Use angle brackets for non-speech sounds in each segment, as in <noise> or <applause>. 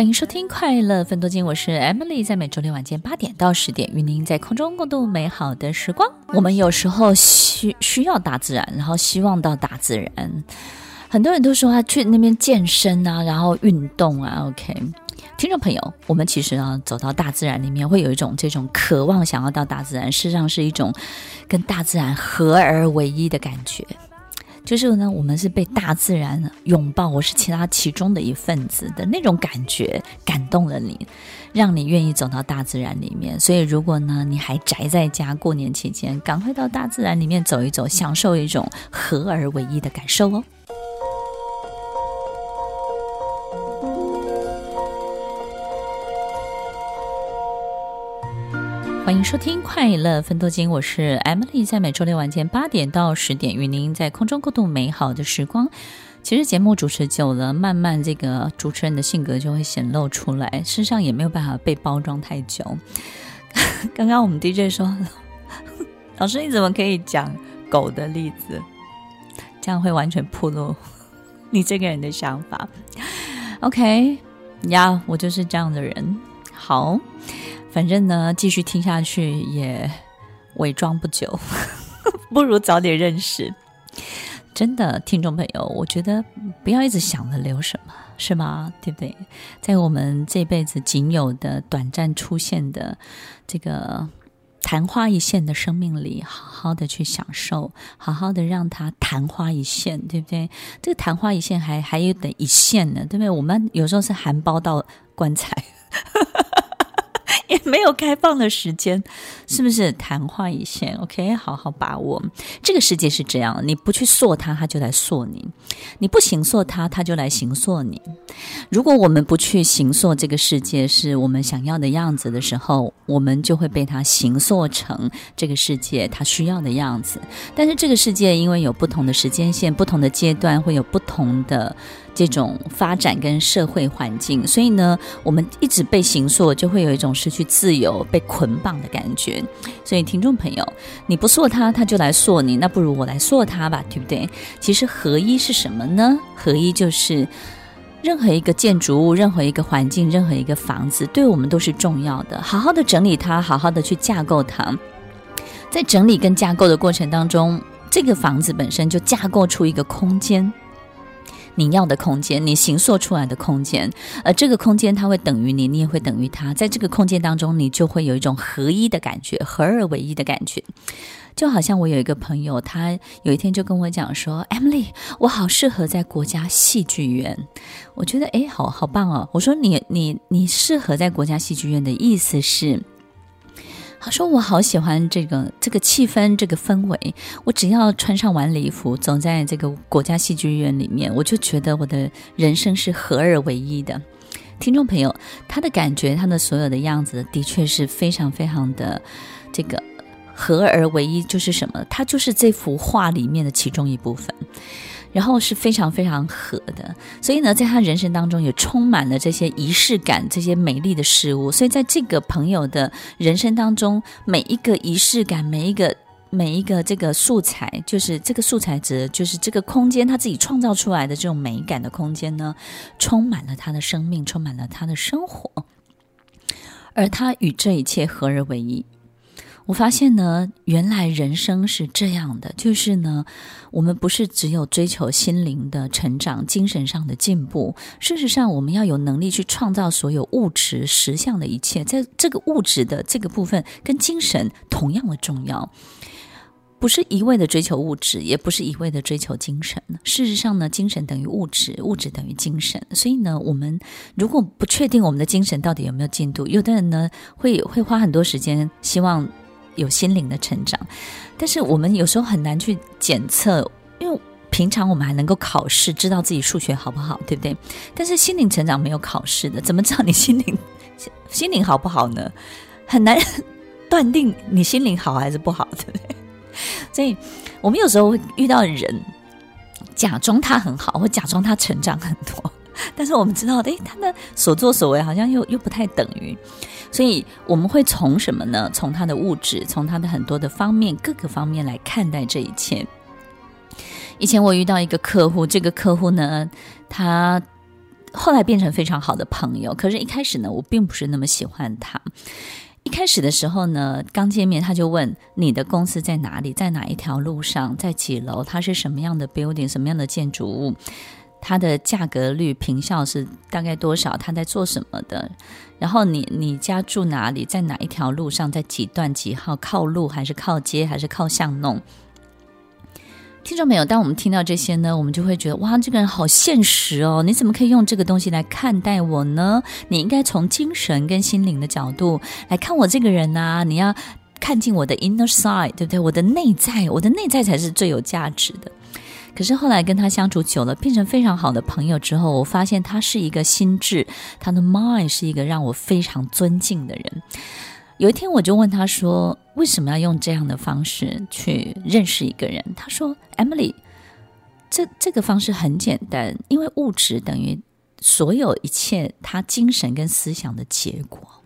欢迎收听《快乐分多金》，我是 Emily，在每周六晚间八点到十点，与您在空中共度美好的时光。我们有时候需需要大自然，然后希望到大自然。很多人都说啊去那边健身啊，然后运动啊。OK，听众朋友，我们其实啊，走到大自然里面，会有一种这种渴望，想要到大自然，事实上是一种跟大自然合而为一的感觉。就是呢，我们是被大自然拥抱，我是其他其中的一份子的那种感觉，感动了你，让你愿意走到大自然里面。所以，如果呢，你还宅在家，过年期间，赶快到大自然里面走一走，享受一种合而为一的感受哦。欢迎收听《快乐分多金》，我是 Emily，在每周六晚间八点到十点，与您在空中共度美好的时光。其实节目主持久了，慢慢这个主持人的性格就会显露出来，身上也没有办法被包装太久。<laughs> 刚刚我们 DJ 说：“老师，你怎么可以讲狗的例子？这样会完全暴露 <laughs> 你这个人的想法。” OK，呀、yeah，我就是这样的人。好。反正呢，继续听下去也伪装不久，<laughs> 不如早点认识。真的，听众朋友，我觉得不要一直想着留什么，是吗？对不对？在我们这辈子仅有的短暂出现的这个昙花一现的生命里，好好的去享受，好好的让它昙花一现，对不对？这个昙花一现还还有等一现呢，对不对？我们有时候是含苞到棺材。也没有开放的时间，是不是昙花一现？OK，好好把握。这个世界是这样，你不去塑它，它就来塑你；你不形塑它，它就来形塑你。如果我们不去形塑这个世界是我们想要的样子的时候，我们就会被它形塑成这个世界它需要的样子。但是这个世界因为有不同的时间线、不同的阶段，会有不同的。这种发展跟社会环境，所以呢，我们一直被形塑，就会有一种失去自由、被捆绑的感觉。所以，听众朋友，你不塑它，它就来塑你，那不如我来塑它吧，对不对？其实合一是什么呢？合一就是任何一个建筑物、任何一个环境、任何一个房子，对我们都是重要的。好好的整理它，好好的去架构它，在整理跟架构的过程当中，这个房子本身就架构出一个空间。你要的空间，你形塑出来的空间，而这个空间它会等于你，你也会等于它。在这个空间当中，你就会有一种合一的感觉，合二为一的感觉。就好像我有一个朋友，他有一天就跟我讲说：“Emily，我好适合在国家戏剧院。”我觉得，哎，好好棒哦。我说：“你你你适合在国家戏剧院的意思是？”他说：“我好喜欢这个这个气氛，这个氛围。我只要穿上晚礼服，走在这个国家戏剧院里面，我就觉得我的人生是合二为一的。”听众朋友，他的感觉，他的所有的样子，的确是非常非常的这个合而为一。就是什么？他就是这幅画里面的其中一部分。然后是非常非常合的，所以呢，在他人生当中也充满了这些仪式感、这些美丽的事物。所以在这个朋友的人生当中，每一个仪式感，每一个每一个这个素材，就是这个素材值，就是这个空间，他自己创造出来的这种美感的空间呢，充满了他的生命，充满了他的生活，而他与这一切合而为一。我发现呢，原来人生是这样的，就是呢，我们不是只有追求心灵的成长、精神上的进步，事实上，我们要有能力去创造所有物质实相的一切，在这个物质的这个部分，跟精神同样的重要，不是一味的追求物质，也不是一味的追求精神。事实上呢，精神等于物质，物质等于精神。所以呢，我们如果不确定我们的精神到底有没有进度，有的人呢，会会花很多时间，希望。有心灵的成长，但是我们有时候很难去检测，因为平常我们还能够考试，知道自己数学好不好，对不对？但是心灵成长没有考试的，怎么知道你心灵 <laughs> 心灵好不好呢？很难 <laughs> 断定你心灵好还是不好，对不对？所以我们有时候会遇到人，假装他很好，或假装他成长很多，但是我们知道，诶，他的所作所为好像又又不太等于。所以我们会从什么呢？从他的物质，从他的很多的方面，各个方面来看待这一切。以前我遇到一个客户，这个客户呢，他后来变成非常好的朋友。可是，一开始呢，我并不是那么喜欢他。一开始的时候呢，刚见面他就问你的公司在哪里，在哪一条路上，在几楼，它是什么样的 building，什么样的建筑物，它的价格率、坪效是大概多少，他在做什么的。然后你你家住哪里，在哪一条路上，在几段几号，靠路还是靠街，还是靠巷弄？听众朋友，当我们听到这些呢，我们就会觉得哇，这个人好现实哦！你怎么可以用这个东西来看待我呢？你应该从精神跟心灵的角度来看我这个人啊！你要看进我的 inner side，对不对？我的内在，我的内在才是最有价值的。可是后来跟他相处久了，变成非常好的朋友之后，我发现他是一个心智，他的 mind 是一个让我非常尊敬的人。有一天，我就问他说：“为什么要用这样的方式去认识一个人？”他说：“Emily，这这个方式很简单，因为物质等于所有一切他精神跟思想的结果。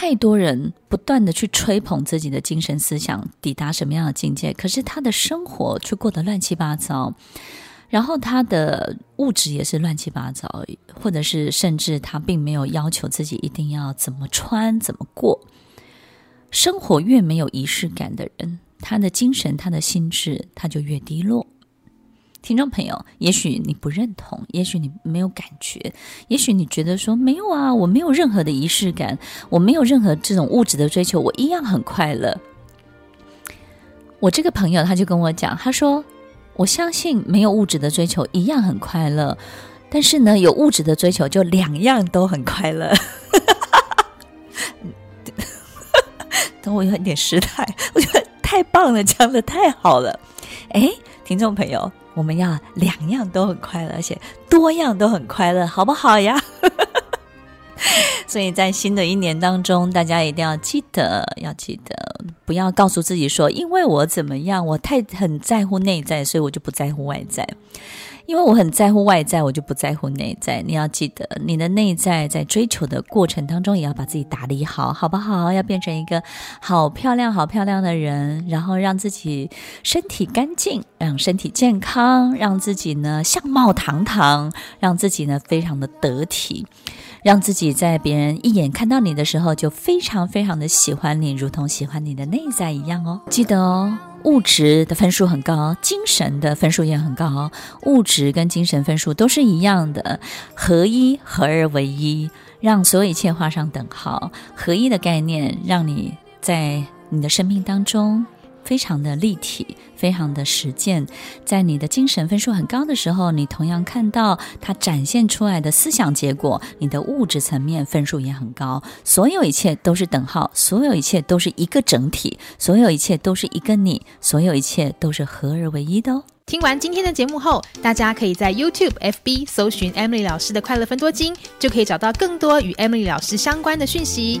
太多人不断的去吹捧自己的精神思想抵达什么样的境界，可是他的生活却过得乱七八糟。”然后他的物质也是乱七八糟，或者是甚至他并没有要求自己一定要怎么穿怎么过。生活越没有仪式感的人，他的精神、他的心智他就越低落。听众朋友，也许你不认同，也许你没有感觉，也许你觉得说没有啊，我没有任何的仪式感，我没有任何这种物质的追求，我一样很快乐。我这个朋友他就跟我讲，他说。我相信没有物质的追求一样很快乐，但是呢，有物质的追求就两样都很快乐。<laughs> 等我有点失态，我觉得太棒了，讲得太好了。哎，听众朋友，我们要两样都很快乐，而且多样都很快乐，好不好呀？<laughs> 所以在新的一年当中，大家一定要记得，要记得，不要告诉自己说，因为我怎么样，我太很在乎内在，所以我就不在乎外在。因为我很在乎外在，我就不在乎内在。你要记得，你的内在在追求的过程当中，也要把自己打理好，好不好？要变成一个好漂亮、好漂亮的人，然后让自己身体干净，让身体健康，让自己呢相貌堂堂，让自己呢非常的得体。让自己在别人一眼看到你的时候，就非常非常的喜欢你，如同喜欢你的内在一样哦。记得哦，物质的分数很高，精神的分数也很高。物质跟精神分数都是一样的，合一，合二为一，让所有一切画上等号。合一的概念，让你在你的生命当中。非常的立体，非常的实践。在你的精神分数很高的时候，你同样看到它展现出来的思想结果，你的物质层面分数也很高。所有一切都是等号，所有一切都是一个整体，所有一切都是一个你，所有一切都是合而为一的哦。听完今天的节目后，大家可以在 YouTube、FB 搜寻 Emily 老师的快乐分多金，就可以找到更多与 Emily 老师相关的讯息。